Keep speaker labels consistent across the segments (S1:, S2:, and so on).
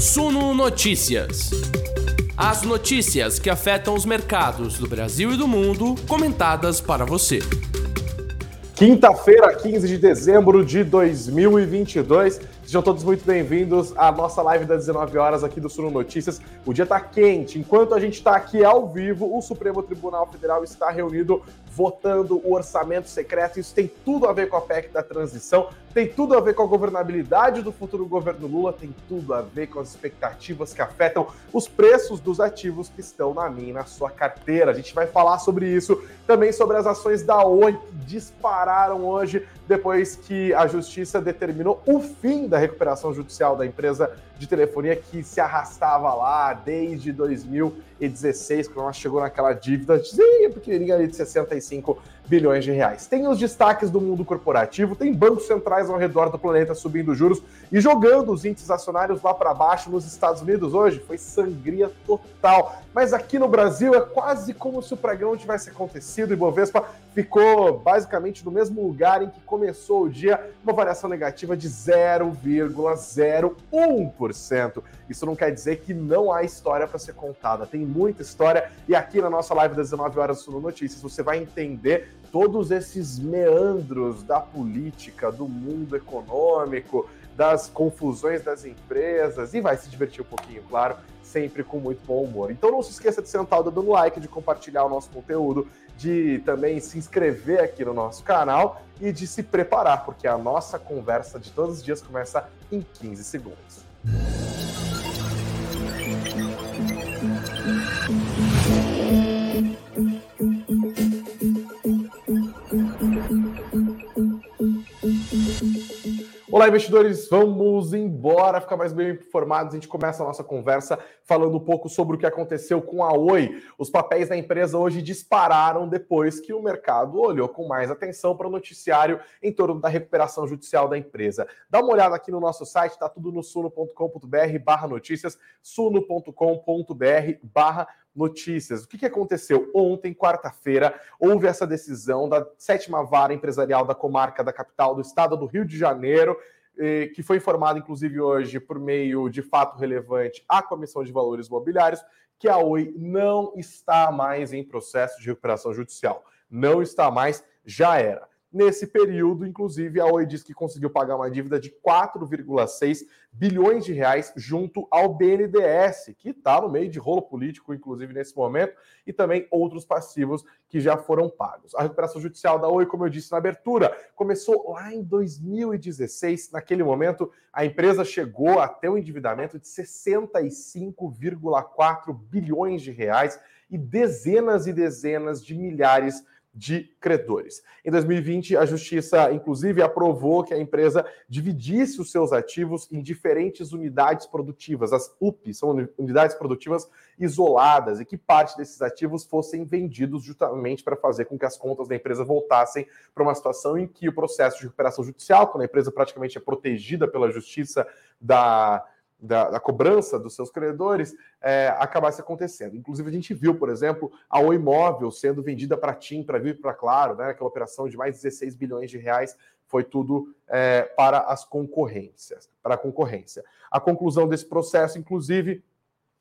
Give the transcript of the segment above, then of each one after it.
S1: Suno Notícias. As notícias que afetam os mercados do Brasil e do mundo, comentadas para você.
S2: Quinta-feira, 15 de dezembro de 2022. Sejam todos muito bem-vindos à nossa live das 19 horas aqui do Suno Notícias. O dia está quente. Enquanto a gente está aqui ao vivo, o Supremo Tribunal Federal está reunido votando o orçamento secreto. Isso tem tudo a ver com a PEC da transição, tem tudo a ver com a governabilidade do futuro governo Lula, tem tudo a ver com as expectativas que afetam os preços dos ativos que estão na minha na sua carteira. A gente vai falar sobre isso, também sobre as ações da Oi que dispararam hoje depois que a justiça determinou o fim da recuperação judicial da empresa de telefonia que se arrastava lá desde 2016, quando ela chegou naquela dívida pequenininha ali de 65 bilhões de reais. Tem os destaques do mundo corporativo, tem bancos centrais ao redor do planeta subindo juros e jogando os índices acionários lá para baixo nos Estados Unidos hoje. Foi sangria total. Mas aqui no Brasil é quase como se o pregão tivesse acontecido e Bovespa ficou basicamente no mesmo lugar em que começou o dia, uma variação negativa de 0,01%. Isso não quer dizer que não há história para ser contada. Tem muita história e aqui na nossa live das 19 horas do Notícias você vai entender todos esses meandros da política, do mundo econômico, das confusões das empresas e vai se divertir um pouquinho, claro, sempre com muito bom humor. Então não se esqueça de sentar o dedo no like, de compartilhar o nosso conteúdo, de também se inscrever aqui no nosso canal e de se preparar, porque a nossa conversa de todos os dias começa em 15 segundos. Olá, investidores, vamos embora, ficar mais bem informados. A gente começa a nossa conversa falando um pouco sobre o que aconteceu com a Oi. Os papéis da empresa hoje dispararam depois que o mercado olhou com mais atenção para o noticiário em torno da recuperação judicial da empresa. Dá uma olhada aqui no nosso site, está tudo no suno.com.br barra notícias, suno.com.br barra notícias. O que, que aconteceu? Ontem, quarta-feira, houve essa decisão da sétima vara empresarial da comarca da capital do estado do Rio de Janeiro, eh, que foi informada, inclusive, hoje, por meio de fato relevante à Comissão de Valores Imobiliários, que a Oi não está mais em processo de recuperação judicial. Não está mais, já era. Nesse período, inclusive, a Oi diz que conseguiu pagar uma dívida de 4,6 bilhões de reais junto ao BNDES, que está no meio de rolo político, inclusive nesse momento, e também outros passivos que já foram pagos. A recuperação judicial da Oi, como eu disse na abertura, começou lá em 2016. Naquele momento, a empresa chegou a ter um endividamento de 65,4 bilhões de reais e dezenas e dezenas de milhares de de credores. Em 2020, a Justiça, inclusive, aprovou que a empresa dividisse os seus ativos em diferentes unidades produtivas. As UPs são unidades produtivas isoladas e que parte desses ativos fossem vendidos justamente para fazer com que as contas da empresa voltassem para uma situação em que o processo de recuperação judicial, quando a empresa praticamente é protegida pela Justiça da da, da, cobrança dos seus credores é, acabasse acontecendo. Inclusive, a gente viu, por exemplo, a Oi Imóvel sendo vendida para TIM, para Vivo para Claro, né? aquela operação de mais de 16 bilhões de reais, foi tudo é, para as concorrências, para a concorrência. A conclusão desse processo, inclusive,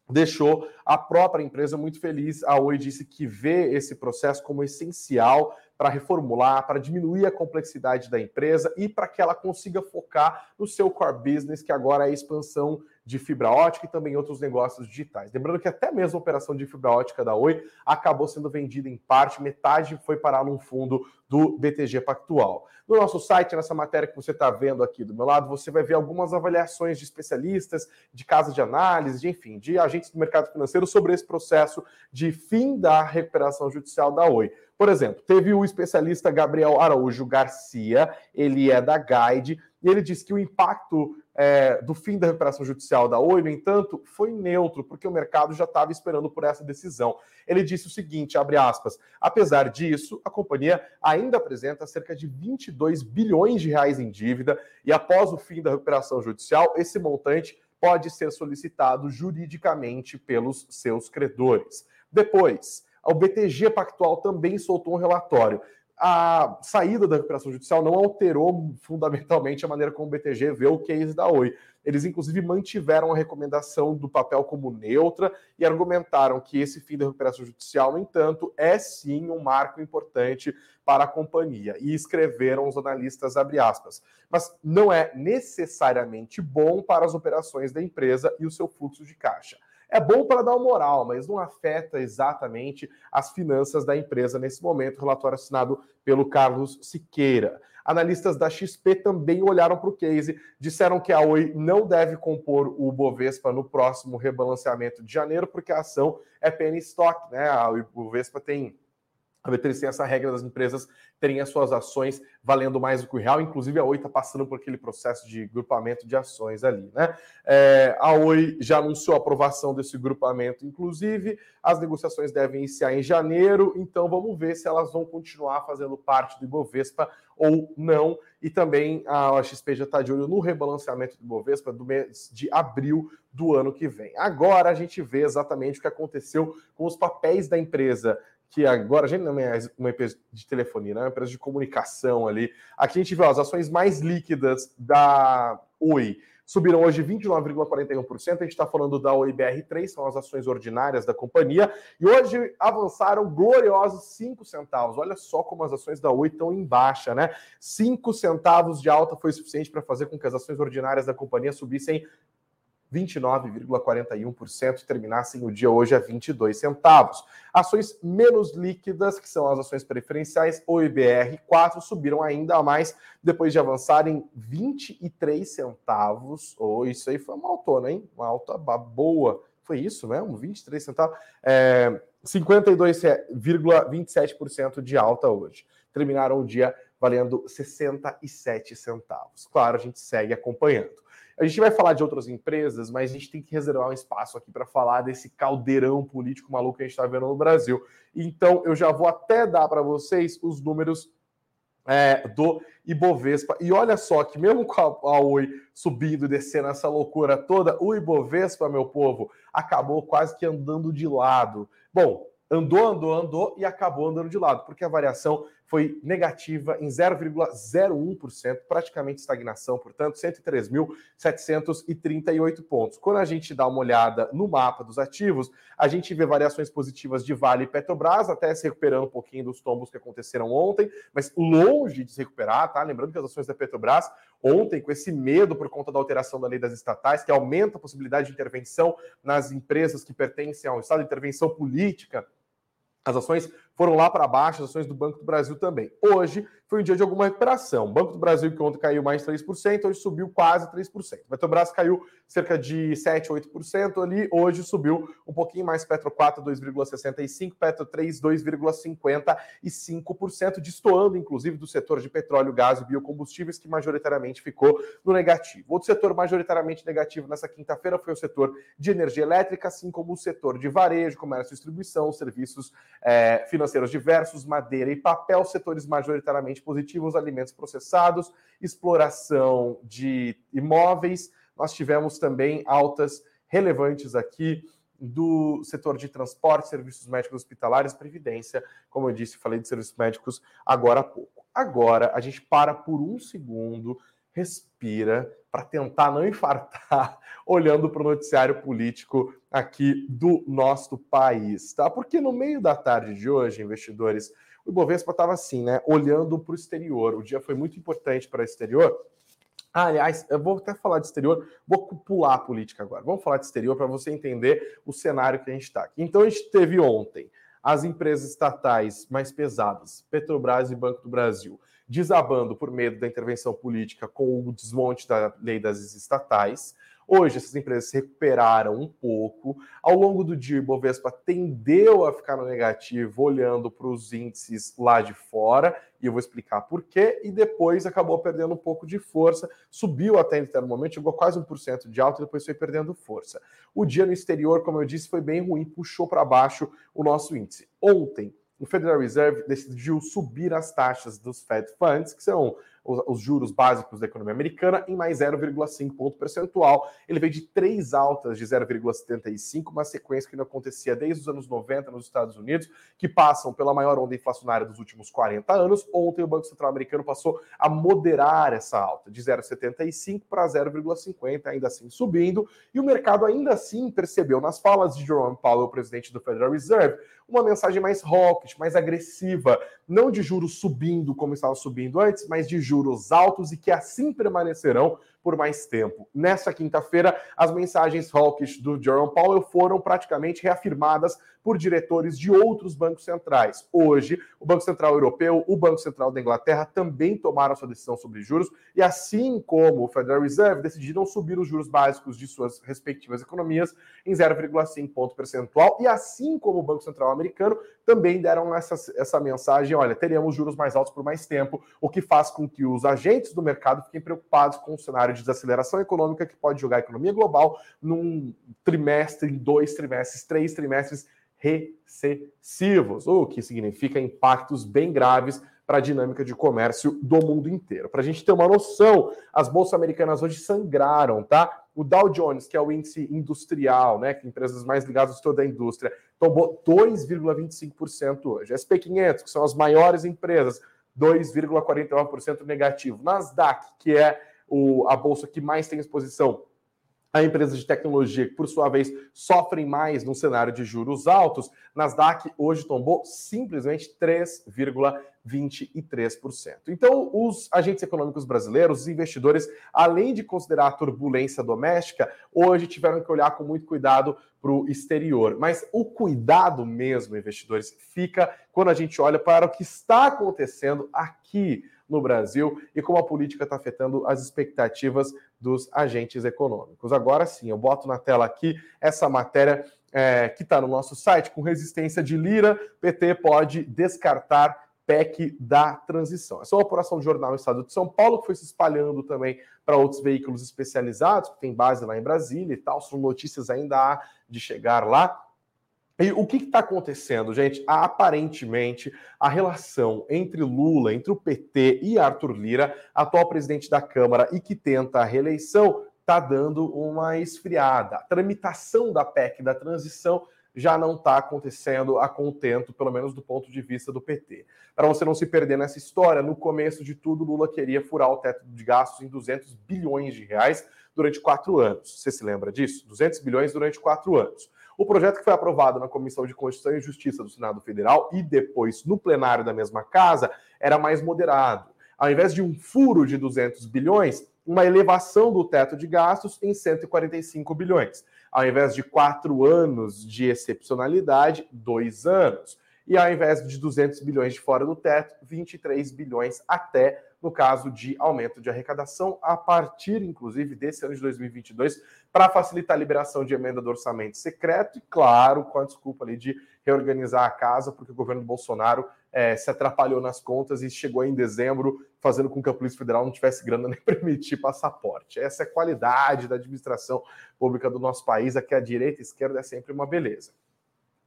S2: deixou a própria empresa muito feliz. A Oi disse que vê esse processo como essencial para reformular, para diminuir a complexidade da empresa e para que ela consiga focar no seu core business, que agora é a expansão de fibra ótica e também outros negócios digitais. Lembrando que até mesmo a operação de fibra ótica da Oi acabou sendo vendida em parte, metade foi parar num fundo do BTG Pactual. No nosso site, nessa matéria que você está vendo aqui do meu lado, você vai ver algumas avaliações de especialistas, de casas de análise, de, enfim, de agentes do mercado financeiro sobre esse processo de fim da recuperação judicial da Oi. Por exemplo, teve o especialista Gabriel Araújo Garcia, ele é da Guide, e ele diz que o impacto é, do fim da recuperação judicial da Oi, no entanto, foi neutro, porque o mercado já estava esperando por essa decisão. Ele disse o seguinte, abre aspas, apesar disso, a companhia ainda apresenta cerca de 22 bilhões de reais em dívida, e após o fim da recuperação judicial, esse montante pode ser solicitado juridicamente pelos seus credores. Depois, o BTG Pactual também soltou um relatório. A saída da recuperação judicial não alterou fundamentalmente a maneira como o BTG vê o case da Oi. Eles, inclusive, mantiveram a recomendação do papel como neutra e argumentaram que esse fim da recuperação judicial, no entanto, é sim um marco importante para a companhia. E escreveram os analistas, abre aspas, mas não é necessariamente bom para as operações da empresa e o seu fluxo de caixa. É bom para dar moral, mas não afeta exatamente as finanças da empresa nesse momento. Relatório assinado pelo Carlos Siqueira. Analistas da XP também olharam para o case, disseram que a Oi não deve compor o Bovespa no próximo rebalanceamento de janeiro, porque a ação é penny stock, né? A Bovespa tem a B3 tem essa regra das empresas terem as suas ações valendo mais do que o real. Inclusive, a Oi está passando por aquele processo de grupamento de ações ali, né? É, a Oi já anunciou a aprovação desse grupamento, inclusive. As negociações devem iniciar em janeiro, então vamos ver se elas vão continuar fazendo parte do Ibovespa ou não. E também a XP já está de olho no rebalanceamento do Ibovespa do mês de abril do ano que vem. Agora a gente vê exatamente o que aconteceu com os papéis da empresa que agora a gente não é uma empresa de telefonia, né? é uma empresa de comunicação ali. Aqui a gente vê ó, as ações mais líquidas da Oi subiram hoje 29,41%. A gente está falando da OIBR3, são as ações ordinárias da companhia, e hoje avançaram gloriosos 5 centavos. Olha só como as ações da Oi estão em baixa, né? 5 centavos de alta foi suficiente para fazer com que as ações ordinárias da companhia subissem 29,41% terminassem o dia hoje a 22 centavos. Ações menos líquidas, que são as ações preferenciais, o IBR 4 subiram ainda mais depois de avançarem 23 centavos. Oh, isso aí foi uma autona, hein? Uma alta boa. Foi isso mesmo? 23 centavos. É, 52,27% de alta hoje. Terminaram o dia valendo 67 centavos. Claro, a gente segue acompanhando. A gente vai falar de outras empresas, mas a gente tem que reservar um espaço aqui para falar desse caldeirão político maluco que a gente está vendo no Brasil. Então, eu já vou até dar para vocês os números é, do Ibovespa. E olha só que mesmo com a, a Oi subindo e descendo essa loucura toda, o Ibovespa, meu povo, acabou quase que andando de lado. Bom, andou, andou, andou e acabou andando de lado, porque a variação foi negativa em 0,01%, praticamente estagnação, portanto, 103.738 pontos. Quando a gente dá uma olhada no mapa dos ativos, a gente vê variações positivas de Vale e Petrobras, até se recuperando um pouquinho dos tombos que aconteceram ontem, mas longe de se recuperar, tá? Lembrando que as ações da Petrobras, ontem, com esse medo por conta da alteração da lei das estatais, que aumenta a possibilidade de intervenção nas empresas que pertencem ao Estado, intervenção política, as ações foram lá para baixo, as ações do Banco do Brasil também. Hoje foi um dia de alguma recuperação. O Banco do Brasil, que ontem caiu mais 3%, hoje subiu quase 3%. O Petrobras caiu cerca de 7, 8% ali, hoje subiu um pouquinho mais. Petro 4, 2,65%, Petro 3, 2,55%, destoando inclusive do setor de petróleo, gás e biocombustíveis, que majoritariamente ficou no negativo. Outro setor majoritariamente negativo nessa quinta-feira foi o setor de energia elétrica, assim como o setor de varejo, comércio e distribuição, serviços é, financeiros diversos, madeira e papel, setores majoritariamente positivos, alimentos processados, exploração de imóveis. Nós tivemos também altas relevantes aqui do setor de transporte, serviços médicos hospitalares, previdência, como eu disse, falei de serviços médicos agora há pouco. Agora a gente para por um segundo, respira para tentar não infartar olhando para o noticiário político aqui do nosso país, tá? Porque no meio da tarde de hoje, investidores, o Ibovespa estava assim, né? Olhando para o exterior. O dia foi muito importante para o exterior. Ah, aliás, eu vou até falar de exterior, vou pular a política agora. Vamos falar de exterior para você entender o cenário que a gente está aqui. Então, a gente teve ontem as empresas estatais mais pesadas, Petrobras e Banco do Brasil, desabando por medo da intervenção política com o desmonte da lei das estatais. Hoje, essas empresas se recuperaram um pouco. Ao longo do dia, o Ibovespa tendeu a ficar no negativo, olhando para os índices lá de fora, e eu vou explicar por quê. E depois acabou perdendo um pouco de força, subiu até no momento, chegou quase 1% de alta e depois foi perdendo força. O dia no exterior, como eu disse, foi bem ruim, puxou para baixo o nosso índice. Ontem, o Federal Reserve decidiu subir as taxas dos Fed Funds, que são os juros básicos da economia americana em mais 0,5 ponto percentual. Ele veio de três altas de 0,75, uma sequência que não acontecia desde os anos 90 nos Estados Unidos, que passam pela maior onda inflacionária dos últimos 40 anos. Ontem o Banco Central americano passou a moderar essa alta de 0,75 para 0,50, ainda assim subindo, e o mercado ainda assim percebeu nas falas de Jerome Powell, presidente do Federal Reserve, uma mensagem mais hawkish, mais agressiva, não de juros subindo como estava subindo antes, mas de juros altos e que assim permanecerão por mais tempo. Nessa quinta-feira, as mensagens hawkish do Jerome Powell foram praticamente reafirmadas por diretores de outros bancos centrais. Hoje, o Banco Central Europeu, o Banco Central da Inglaterra também tomaram sua decisão sobre juros e, assim como o Federal Reserve, decidiram subir os juros básicos de suas respectivas economias em 0,5 ponto percentual e, assim como o Banco Central americano, também deram essa, essa mensagem: olha, teremos juros mais altos por mais tempo, o que faz com que os agentes do mercado fiquem preocupados com o cenário de desaceleração econômica que pode jogar a economia global num trimestre, dois trimestres, três trimestres recessivos, o que significa impactos bem graves para a dinâmica de comércio do mundo inteiro. Para a gente ter uma noção, as bolsas americanas hoje sangraram, tá? O Dow Jones, que é o índice industrial, né, que empresas mais ligadas a toda a indústria, tomou 2,25% hoje. SP500, que são as maiores empresas, 2,49% negativo. Nasdaq, que é o, a bolsa que mais tem exposição a empresas de tecnologia, que por sua vez sofrem mais num cenário de juros altos, Nasdaq hoje tombou simplesmente 3,23%. Então, os agentes econômicos brasileiros, os investidores, além de considerar a turbulência doméstica, hoje tiveram que olhar com muito cuidado para o exterior. Mas o cuidado mesmo, investidores, fica quando a gente olha para o que está acontecendo aqui no Brasil e como a política está afetando as expectativas dos agentes econômicos. Agora sim, eu boto na tela aqui essa matéria é, que está no nosso site. Com resistência de lira, PT pode descartar PEC da transição. Essa é uma apuração do jornal Estado de São Paulo, que foi se espalhando também para outros veículos especializados, que tem base lá em Brasília e tal. São notícias ainda há de chegar lá. E o que está acontecendo, gente? Aparentemente, a relação entre Lula, entre o PT e Arthur Lira, atual presidente da Câmara e que tenta a reeleição, está dando uma esfriada. A tramitação da PEC da transição já não está acontecendo a contento, pelo menos do ponto de vista do PT. Para você não se perder nessa história, no começo de tudo, Lula queria furar o teto de gastos em 200 bilhões de reais durante quatro anos. Você se lembra disso? 200 bilhões durante quatro anos. O projeto que foi aprovado na Comissão de Constituição e Justiça do Senado Federal e depois no plenário da mesma casa era mais moderado. Ao invés de um furo de 200 bilhões, uma elevação do teto de gastos em 145 bilhões. Ao invés de quatro anos de excepcionalidade, dois anos. E ao invés de 200 bilhões de fora do teto, 23 bilhões até no caso de aumento de arrecadação, a partir, inclusive, desse ano de 2022, para facilitar a liberação de emenda do orçamento secreto e, claro, com a desculpa ali de reorganizar a casa, porque o governo Bolsonaro é, se atrapalhou nas contas e chegou em dezembro fazendo com que a Polícia Federal não tivesse grana nem permitir passaporte. Essa é a qualidade da administração pública do nosso país. Aqui a direita e a esquerda é sempre uma beleza.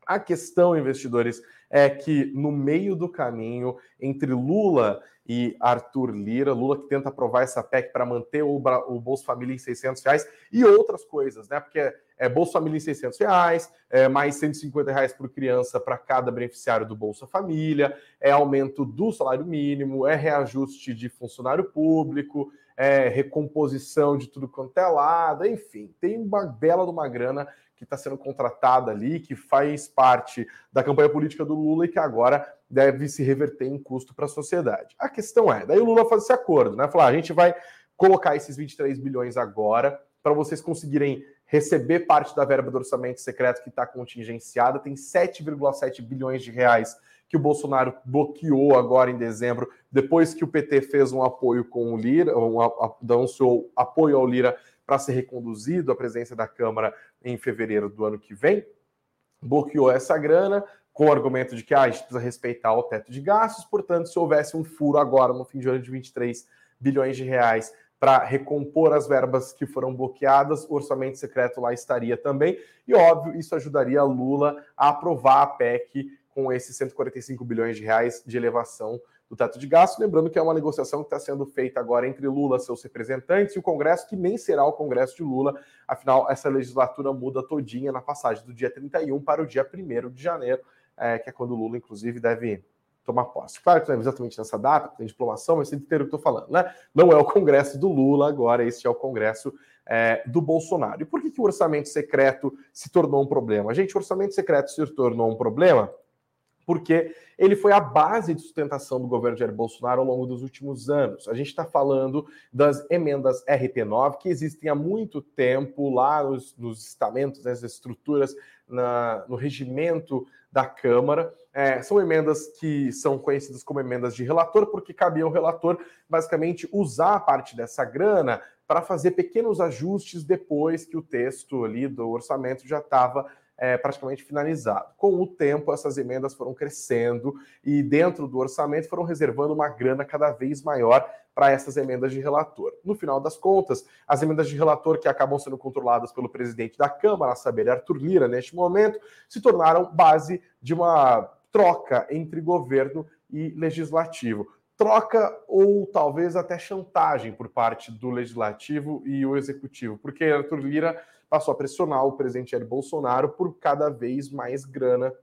S2: A questão, investidores, é que no meio do caminho entre Lula e Arthur Lira, Lula que tenta aprovar essa PEC para manter o, o Bolsa Família em 600 reais e outras coisas, né? Porque é, é Bolsa Família em 600 reais, é mais 150 reais por criança para cada beneficiário do Bolsa Família, é aumento do salário mínimo, é reajuste de funcionário público, é recomposição de tudo quanto é lado, enfim, tem uma bela de uma grana que está sendo contratada ali, que faz parte da campanha política do Lula e que agora deve se reverter em custo para a sociedade. A questão é, daí o Lula faz esse acordo, né? Falar, a gente vai colocar esses 23 bilhões agora para vocês conseguirem receber parte da verba do orçamento secreto que está contingenciada. Tem 7,7 bilhões de reais que o Bolsonaro bloqueou agora em dezembro, depois que o PT fez um apoio com o Lira, um, anunciou apoio ao Lira para ser reconduzido à presidência da Câmara em fevereiro do ano que vem, bloqueou essa grana com o argumento de que ah, a gente precisa respeitar o teto de gastos, portanto, se houvesse um furo agora no fim de ano de 23 bilhões de reais para recompor as verbas que foram bloqueadas, o orçamento secreto lá estaria também, e óbvio, isso ajudaria Lula a aprovar a PEC com esses 145 bilhões de reais de elevação do teto de gasto. Lembrando que é uma negociação que está sendo feita agora entre Lula, seus representantes, e o Congresso, que nem será o Congresso de Lula, afinal, essa legislatura muda todinha na passagem do dia 31 para o dia 1 de janeiro, é, que é quando Lula, inclusive, deve tomar posse. Claro que não é exatamente nessa data, tem diplomação, mas você entende o que estou falando, né? Não é o Congresso do Lula agora, este é o Congresso é, do Bolsonaro. E por que, que o orçamento secreto se tornou um problema? Gente, o orçamento secreto se tornou um problema porque ele foi a base de sustentação do governo Jair Bolsonaro ao longo dos últimos anos. A gente está falando das emendas RP9, que existem há muito tempo lá nos, nos estamentos, nas estruturas, na, no regimento da Câmara. É, são emendas que são conhecidas como emendas de relator, porque cabia ao relator basicamente usar parte dessa grana para fazer pequenos ajustes depois que o texto ali do orçamento já estava é, praticamente finalizado. Com o tempo, essas emendas foram crescendo e, dentro do orçamento, foram reservando uma grana cada vez maior para essas emendas de relator. No final das contas, as emendas de relator que acabam sendo controladas pelo presidente da Câmara, a saber, Arthur Lira, neste momento, se tornaram base de uma troca entre governo e legislativo. Troca ou talvez até chantagem por parte do legislativo e o executivo, porque Arthur Lira passou a pressionar o presidente Jair Bolsonaro por cada vez mais grana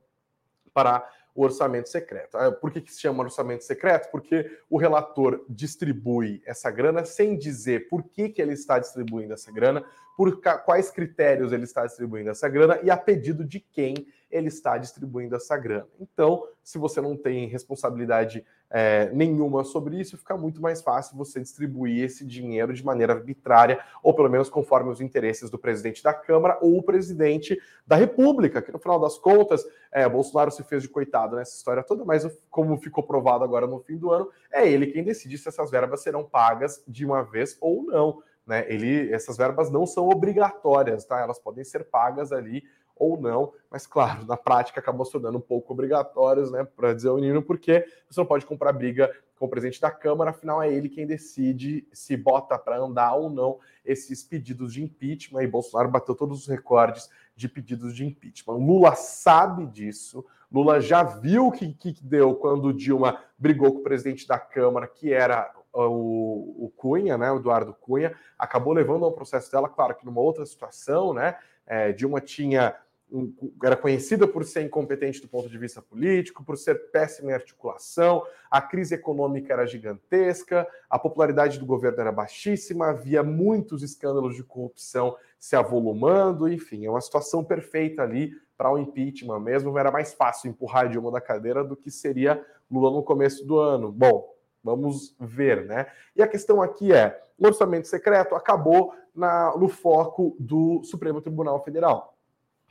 S2: para o orçamento secreto. Ah, por que, que se chama orçamento secreto? Porque o relator distribui essa grana sem dizer por que, que ele está distribuindo essa grana, por quais critérios ele está distribuindo essa grana e a pedido de quem ele está distribuindo essa grana. Então, se você não tem responsabilidade é, nenhuma sobre isso, fica muito mais fácil você distribuir esse dinheiro de maneira arbitrária, ou pelo menos conforme os interesses do presidente da Câmara ou o presidente da República, que no final das contas, é, Bolsonaro se fez de coitado nessa história toda, mas como ficou provado agora no fim do ano, é ele quem decide se essas verbas serão pagas de uma vez ou não. Né? Ele, essas verbas não são obrigatórias, tá? Elas podem ser pagas ali ou não, mas claro, na prática acabou se tornando um pouco obrigatórios, né, para dizer o menino, porque você não pode comprar briga com o presidente da Câmara, afinal é ele quem decide se bota para andar ou não esses pedidos de impeachment, e Bolsonaro bateu todos os recordes de pedidos de impeachment. Lula sabe disso, Lula já viu o que, que deu quando Dilma brigou com o presidente da Câmara, que era o, o Cunha, né, o Eduardo Cunha, acabou levando ao processo dela, claro que numa outra situação, né, é, Dilma tinha era conhecida por ser incompetente do ponto de vista político, por ser péssima em articulação, a crise econômica era gigantesca, a popularidade do governo era baixíssima, havia muitos escândalos de corrupção se avolumando, enfim, é uma situação perfeita ali para o impeachment mesmo. Era mais fácil empurrar Dilma da cadeira do que seria Lula no começo do ano. Bom, vamos ver, né? E a questão aqui é: o orçamento secreto acabou na, no foco do Supremo Tribunal Federal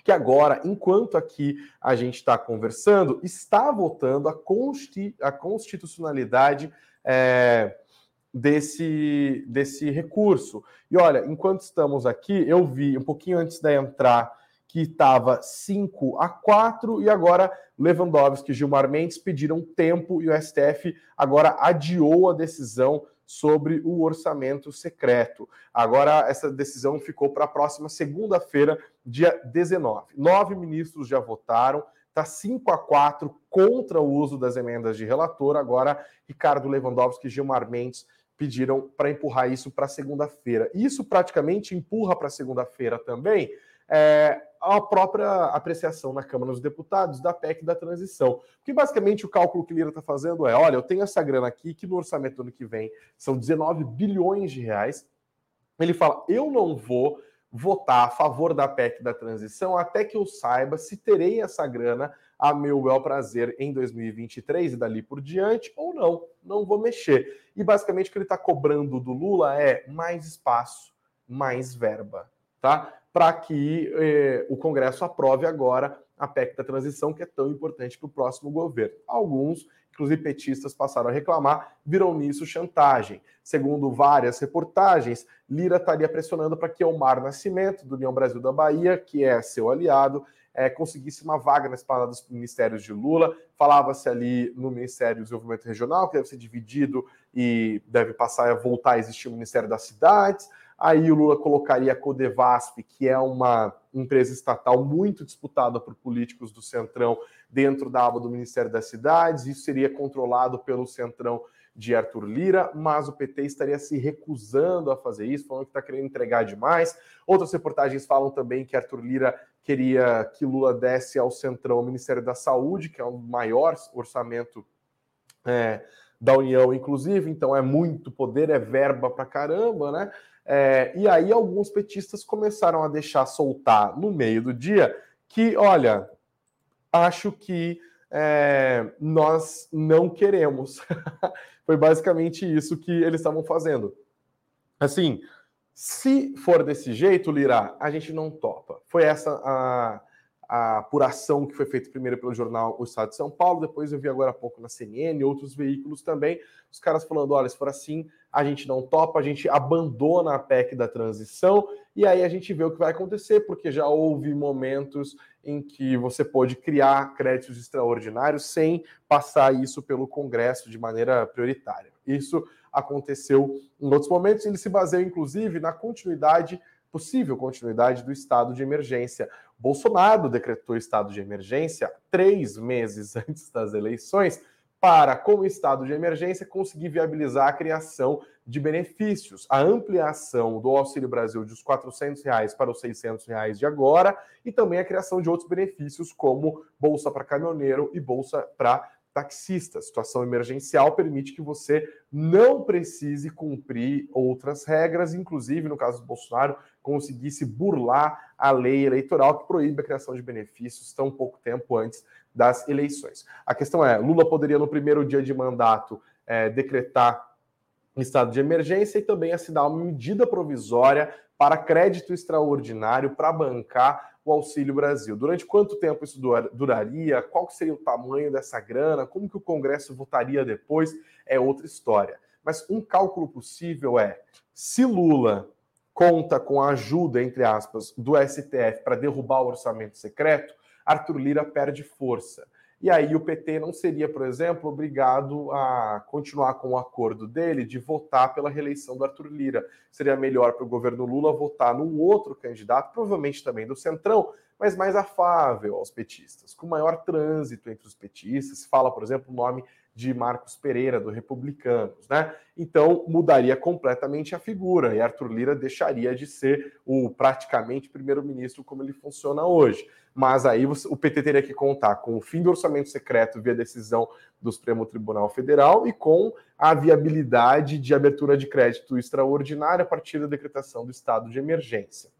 S2: que agora, enquanto aqui a gente está conversando, está votando a, consti a constitucionalidade é, desse, desse recurso. E olha, enquanto estamos aqui, eu vi um pouquinho antes de entrar que estava 5 a 4 e agora Lewandowski e Gilmar Mendes pediram tempo e o STF agora adiou a decisão sobre o orçamento secreto. Agora, essa decisão ficou para a próxima segunda-feira, dia 19. Nove ministros já votaram, está 5 a 4 contra o uso das emendas de relator. Agora, Ricardo Lewandowski e Gilmar Mendes pediram para empurrar isso para segunda-feira. Isso praticamente empurra para segunda-feira também é, a própria apreciação na Câmara dos Deputados da PEC da transição. Porque basicamente o cálculo que Lira está fazendo é: olha, eu tenho essa grana aqui, que no orçamento do ano que vem são 19 bilhões de reais. Ele fala: eu não vou votar a favor da PEC da transição até que eu saiba se terei essa grana a meu bel prazer em 2023 e dali por diante ou não. Não vou mexer. E basicamente o que ele está cobrando do Lula é mais espaço, mais verba, tá? Para que eh, o Congresso aprove agora a PEC da transição, que é tão importante para o próximo governo. Alguns, inclusive petistas, passaram a reclamar, viram nisso chantagem. Segundo várias reportagens, Lira estaria pressionando para que Omar Nascimento, do União Brasil da Bahia, que é seu aliado, é, conseguisse uma vaga na espada dos ministérios de Lula. Falava-se ali no Ministério do Desenvolvimento Regional, que deve ser dividido e deve passar a voltar a existir o Ministério das Cidades. Aí o Lula colocaria a Codevasp, que é uma empresa estatal muito disputada por políticos do Centrão dentro da aba do Ministério das Cidades. Isso seria controlado pelo Centrão de Arthur Lira, mas o PT estaria se recusando a fazer isso, falando que está querendo entregar demais. Outras reportagens falam também que Arthur Lira queria que Lula desse ao Centrão o Ministério da Saúde, que é o maior orçamento é, da União, inclusive, então é muito poder, é verba pra caramba, né? É, e aí alguns petistas começaram a deixar soltar no meio do dia que, olha, acho que é, nós não queremos. Foi basicamente isso que eles estavam fazendo. Assim, se for desse jeito, Lira, a gente não topa. Foi essa a, a apuração que foi feita primeiro pelo jornal O Estado de São Paulo, depois eu vi agora há pouco na CNN, outros veículos também, os caras falando: olha, se for assim, a gente não topa, a gente abandona a PEC da transição, e aí a gente vê o que vai acontecer, porque já houve momentos em que você pode criar créditos extraordinários sem passar isso pelo Congresso de maneira prioritária. Isso aconteceu em outros momentos, ele se baseia, inclusive, na continuidade, possível continuidade do estado de emergência. Bolsonaro decretou estado de emergência três meses antes das eleições para, com o estado de emergência, conseguir viabilizar a criação de benefícios, a ampliação do Auxílio Brasil dos 400 reais para os 600 reais de agora e também a criação de outros benefícios como bolsa para caminhoneiro e bolsa para taxista. A situação emergencial permite que você não precise cumprir outras regras, inclusive no caso do Bolsonaro, conseguisse burlar a lei eleitoral que proíbe a criação de benefícios tão pouco tempo antes das eleições. A questão é: Lula poderia, no primeiro dia de mandato, é, decretar estado de emergência e também assinar uma medida provisória para crédito extraordinário para bancar o Auxílio Brasil. Durante quanto tempo isso duraria? Qual seria o tamanho dessa grana? Como que o Congresso votaria depois? É outra história. Mas um cálculo possível é: se Lula conta com a ajuda, entre aspas, do STF para derrubar o orçamento secreto, Arthur Lira perde força. E aí o PT não seria, por exemplo, obrigado a continuar com o acordo dele de votar pela reeleição do Arthur Lira. Seria melhor para o governo Lula votar num outro candidato, provavelmente também do Centrão, mas mais afável aos petistas, com maior trânsito entre os petistas. Fala, por exemplo, o nome de Marcos Pereira, do Republicanos, né? Então mudaria completamente a figura e Arthur Lira deixaria de ser o praticamente primeiro-ministro como ele funciona hoje. Mas aí o PT teria que contar com o fim do orçamento secreto via decisão do Supremo Tribunal Federal e com a viabilidade de abertura de crédito extraordinária a partir da decretação do estado de emergência.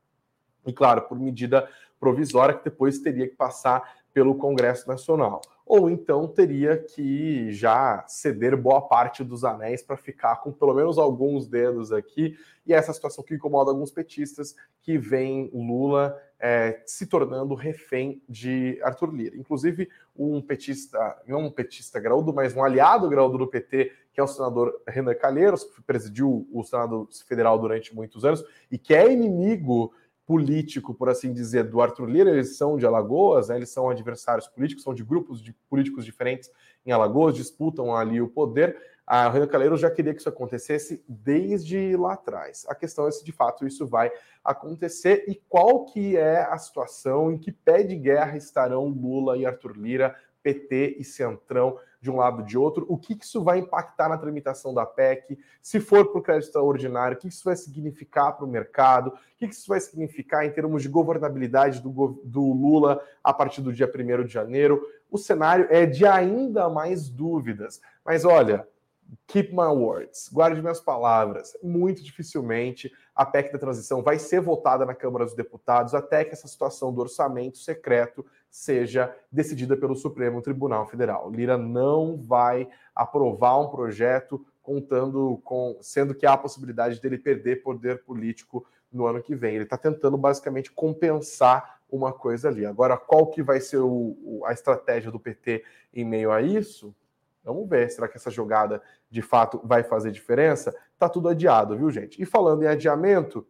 S2: E claro, por medida provisória que depois teria que passar pelo Congresso Nacional ou então teria que já ceder boa parte dos anéis para ficar com pelo menos alguns dedos aqui. E essa situação que incomoda alguns petistas que veem Lula é, se tornando refém de Arthur Lira. Inclusive, um petista, não um petista graúdo, mas um aliado graúdo do PT, que é o senador Renan Calheiros, que presidiu o Senado Federal durante muitos anos e que é inimigo político, por assim dizer, do Arthur Lira, eles são de Alagoas, né, eles são adversários políticos, são de grupos de políticos diferentes em Alagoas, disputam ali o poder. A Renan Calheiro já queria que isso acontecesse desde lá atrás. A questão é se de fato isso vai acontecer e qual que é a situação, em que pé de guerra estarão Lula e Arthur Lira, PT e Centrão de um lado de outro, o que, que isso vai impactar na tramitação da PEC, se for para o crédito extraordinário, o que isso vai significar para o mercado, o que isso vai significar em termos de governabilidade do, do Lula a partir do dia 1 de janeiro. O cenário é de ainda mais dúvidas. Mas olha, keep my words, guarde minhas palavras. Muito dificilmente a PEC da transição vai ser votada na Câmara dos Deputados até que essa situação do orçamento secreto seja decidida pelo Supremo Tribunal Federal. Lira não vai aprovar um projeto contando com, sendo que há a possibilidade dele perder poder político no ano que vem. Ele está tentando basicamente compensar uma coisa ali. Agora, qual que vai ser o, a estratégia do PT em meio a isso? Vamos ver. Será que essa jogada de fato vai fazer diferença? Tá tudo adiado, viu, gente? E falando em adiamento,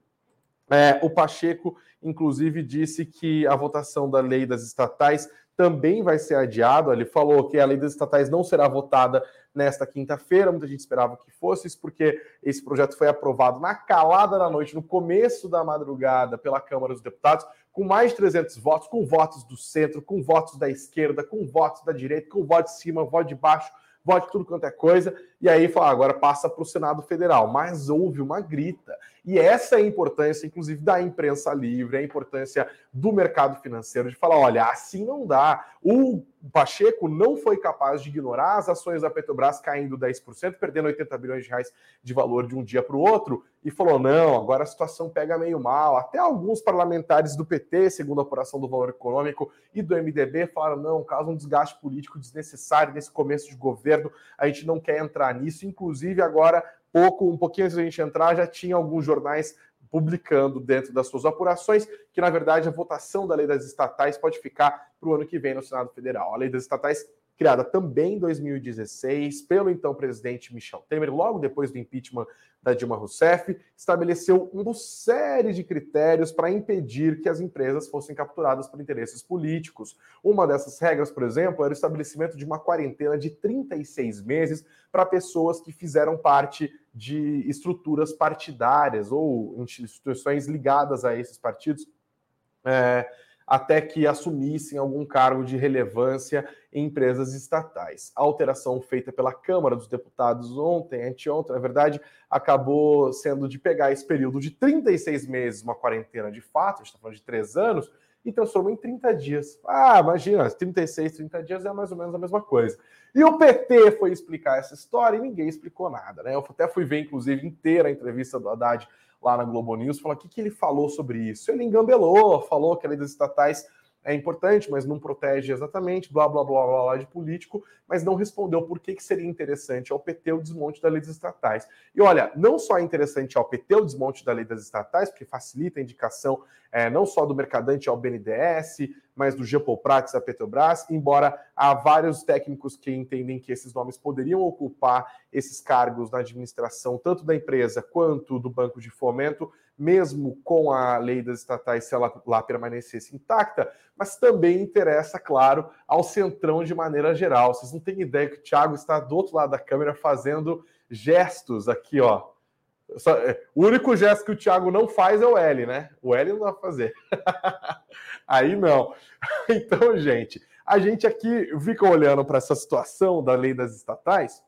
S2: é, o Pacheco, inclusive, disse que a votação da lei das estatais também vai ser adiado. Ele falou que a lei das estatais não será votada nesta quinta-feira. Muita gente esperava que fosse isso, porque esse projeto foi aprovado na calada da noite, no começo da madrugada, pela Câmara dos Deputados, com mais de 300 votos, com votos do centro, com votos da esquerda, com votos da direita, com voto de cima, voto de baixo vote tudo quanto é coisa, e aí fala, agora passa para o Senado Federal. Mas houve uma grita. E essa é a importância, inclusive, da imprensa livre, a importância do mercado financeiro, de falar: olha, assim não dá. O Pacheco não foi capaz de ignorar as ações da Petrobras caindo 10%, perdendo 80 bilhões de reais de valor de um dia para o outro, e falou: não, agora a situação pega meio mal. Até alguns parlamentares do PT, segundo a apuração do valor econômico, e do MDB, falaram: não, caso um desgaste político desnecessário nesse começo de governo, a gente não quer entrar nisso. Inclusive, agora pouco, um pouquinho antes da gente entrar, já tinha alguns jornais publicando dentro das suas apurações que, na verdade, a votação da lei das estatais pode ficar para o ano que vem no Senado Federal. A lei das estatais criada também em 2016 pelo então presidente Michel Temer, logo depois do impeachment da Dilma Rousseff, estabeleceu uma série de critérios para impedir que as empresas fossem capturadas por interesses políticos. Uma dessas regras, por exemplo, era o estabelecimento de uma quarentena de 36 meses para pessoas que fizeram parte de estruturas partidárias ou instituições ligadas a esses partidos. É, até que assumissem algum cargo de relevância em empresas estatais. A alteração feita pela Câmara dos Deputados ontem, anteontem, na verdade, acabou sendo de pegar esse período de 36 meses, uma quarentena de fato, a gente está falando de três anos, e transformou em 30 dias. Ah, imagina, 36, 30 dias é mais ou menos a mesma coisa. E o PT foi explicar essa história e ninguém explicou nada, né? Eu até fui ver, inclusive, inteira a entrevista do Haddad lá na Globo News, falar o que, que ele falou sobre isso. Ele engambelou, falou que a lei das estatais é importante, mas não protege exatamente, blá blá blá blá, blá de político, mas não respondeu por que, que seria interessante ao PT o desmonte das estatais. E olha, não só é interessante ao PT o desmonte da lei das estatais, porque facilita a indicação é, não só do Mercadante ao BNDES, mas do Prats à Petrobras, embora há vários técnicos que entendem que esses nomes poderiam ocupar esses cargos na administração, tanto da empresa quanto do Banco de Fomento, mesmo com a lei das estatais, se ela lá permanecesse intacta, mas também interessa, claro, ao Centrão de maneira geral. Vocês não têm ideia que o Thiago está do outro lado da câmera fazendo gestos aqui, ó. Só, é, o único gesto que o Thiago não faz é o L, né? O L não dá pra fazer. Aí não. Então, gente, a gente aqui fica olhando para essa situação da lei das estatais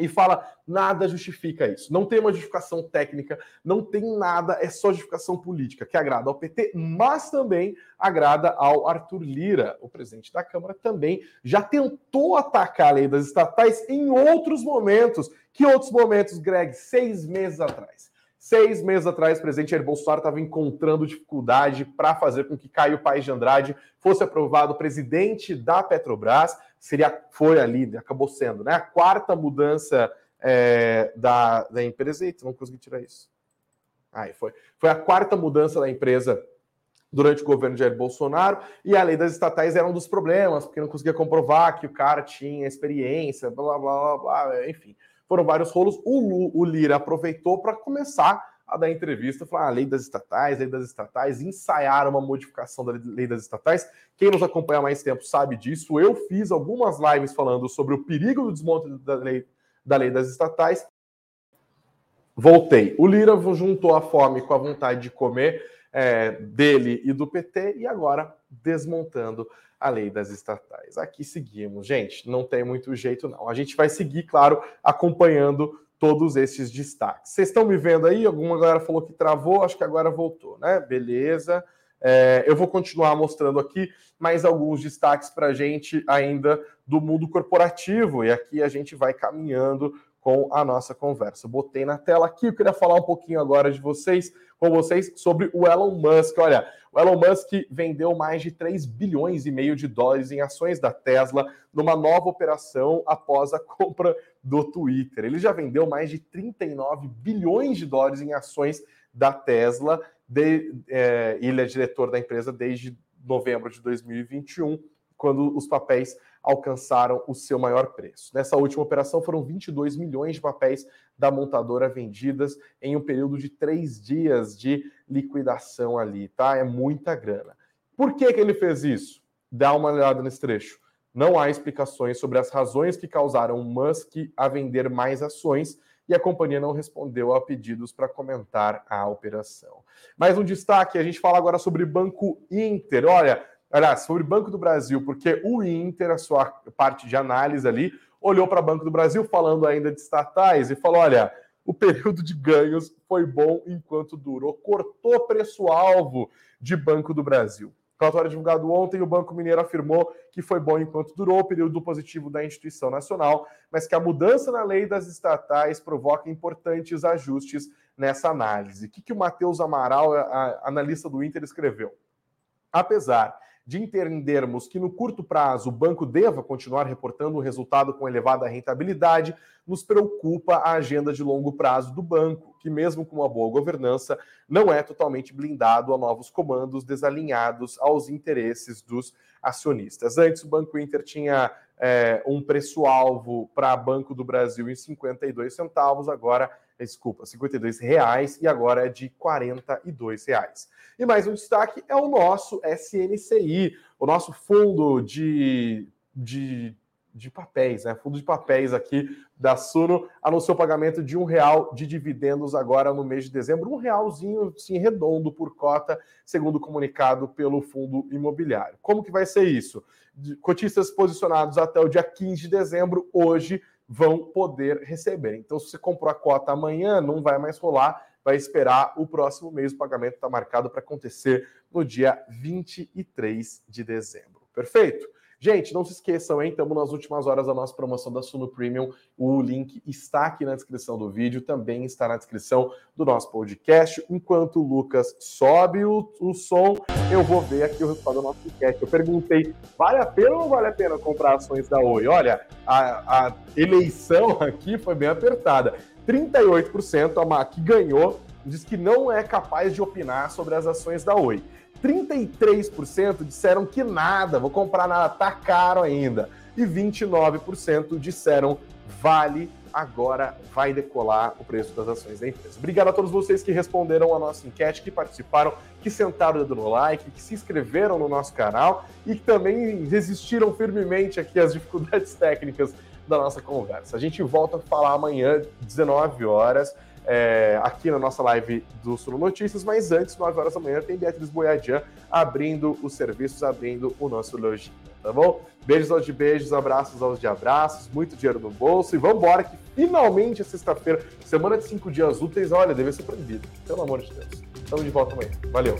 S2: e fala nada justifica isso. Não tem uma justificação técnica, não tem nada, é só justificação política que agrada ao PT, mas também agrada ao Arthur Lira, o presidente da Câmara também já tentou atacar a lei das estatais em outros momentos. Que outros momentos, Greg? Seis meses atrás. Seis meses atrás, o presidente Jair Bolsonaro estava encontrando dificuldade para fazer com que Caio Paes de Andrade fosse aprovado presidente da Petrobras. Seria, foi ali, acabou sendo, né? A quarta mudança é, da, da empresa. Eita, não consegui tirar isso. Aí foi. Foi a quarta mudança da empresa durante o governo de Jair Bolsonaro, e a lei das estatais era um dos problemas, porque não conseguia comprovar que o cara tinha experiência, blá blá blá blá, enfim foram vários rolos. O, o Lira aproveitou para começar a dar entrevista, falar a ah, lei das estatais, lei das estatais, ensaiar uma modificação da lei das estatais. Quem nos acompanha mais tempo sabe disso. Eu fiz algumas lives falando sobre o perigo do desmonte da lei, da lei das estatais. Voltei. O Lira juntou a fome com a vontade de comer é, dele e do PT e agora desmontando a lei das estatais. Aqui seguimos, gente, não tem muito jeito não. A gente vai seguir, claro, acompanhando todos esses destaques. Vocês estão me vendo aí? Alguma galera falou que travou, acho que agora voltou, né? Beleza. É, eu vou continuar mostrando aqui mais alguns destaques para a gente ainda do mundo corporativo, e aqui a gente vai caminhando com a nossa conversa. botei na tela aqui, eu queria falar um pouquinho agora de vocês, com vocês, sobre o Elon Musk. Olha, o Elon Musk vendeu mais de 3 bilhões e meio de dólares em ações da Tesla numa nova operação após a compra do Twitter. Ele já vendeu mais de 39 bilhões de dólares em ações da Tesla. De, é, ele é diretor da empresa desde novembro de 2021, quando os papéis alcançaram o seu maior preço. Nessa última operação foram 22 milhões de papéis da montadora vendidas em um período de três dias de liquidação ali, tá? É muita grana. Por que, que ele fez isso? dá uma olhada nesse trecho. Não há explicações sobre as razões que causaram Musk a vender mais ações e a companhia não respondeu a pedidos para comentar a operação. Mais um destaque: a gente fala agora sobre Banco Inter. Olha, aliás, sobre Banco do Brasil, porque o Inter, a sua parte de análise ali, olhou para Banco do Brasil, falando ainda de estatais, e falou: olha, o período de ganhos foi bom enquanto durou, cortou preço-alvo de Banco do Brasil. Relatório divulgado ontem, o Banco Mineiro afirmou que foi bom enquanto durou o período positivo da instituição nacional, mas que a mudança na lei das estatais provoca importantes ajustes nessa análise. O que, que o Matheus Amaral, analista do Inter, escreveu? Apesar de entendermos que no curto prazo o banco deva continuar reportando um resultado com elevada rentabilidade, nos preocupa a agenda de longo prazo do banco, que, mesmo com uma boa governança, não é totalmente blindado a novos comandos desalinhados aos interesses dos acionistas. Antes, o Banco Inter tinha é, um preço-alvo para Banco do Brasil em 52 centavos, agora desculpa, 52 reais e agora é de 42 reais. E mais um destaque é o nosso SNCI, o nosso fundo de, de, de papéis, né? Fundo de papéis aqui da Suno anunciou pagamento de um real de dividendos agora no mês de dezembro, um realzinho sim redondo por cota, segundo comunicado pelo fundo imobiliário. Como que vai ser isso? Cotistas posicionados até o dia 15 de dezembro, hoje vão poder receber. Então, se você comprou a cota amanhã, não vai mais rolar, vai esperar o próximo mês. O pagamento está marcado para acontecer no dia 23 de dezembro. Perfeito? Gente, não se esqueçam, hein? Estamos nas últimas horas da nossa promoção da Suno Premium. O link está aqui na descrição do vídeo, também está na descrição do nosso podcast. Enquanto o Lucas sobe o, o som, eu vou ver aqui o resultado do nosso podcast. Eu perguntei: vale a pena ou não vale a pena comprar ações da Oi? Olha, a, a eleição aqui foi bem apertada. 38% a MAC ganhou, diz que não é capaz de opinar sobre as ações da Oi. 33% disseram que nada, vou comprar nada, tá caro ainda. E 29% disseram vale, agora vai decolar o preço das ações da empresa. Obrigado a todos vocês que responderam a nossa enquete, que participaram, que sentaram o dedo no like, que se inscreveram no nosso canal e que também resistiram firmemente aqui às dificuldades técnicas da nossa conversa. A gente volta a falar amanhã, 19 horas é, aqui na nossa live do Sul Notícias, mas antes, 9 horas da manhã, tem Beatriz Boiadian abrindo os serviços, abrindo o nosso lojinha, tá bom? Beijos aos de beijos, abraços aos de abraços, muito dinheiro no bolso e vamos embora que finalmente é sexta-feira, semana de cinco dias úteis, olha, deve ser proibido, pelo amor de Deus. Estamos de volta amanhã. Valeu!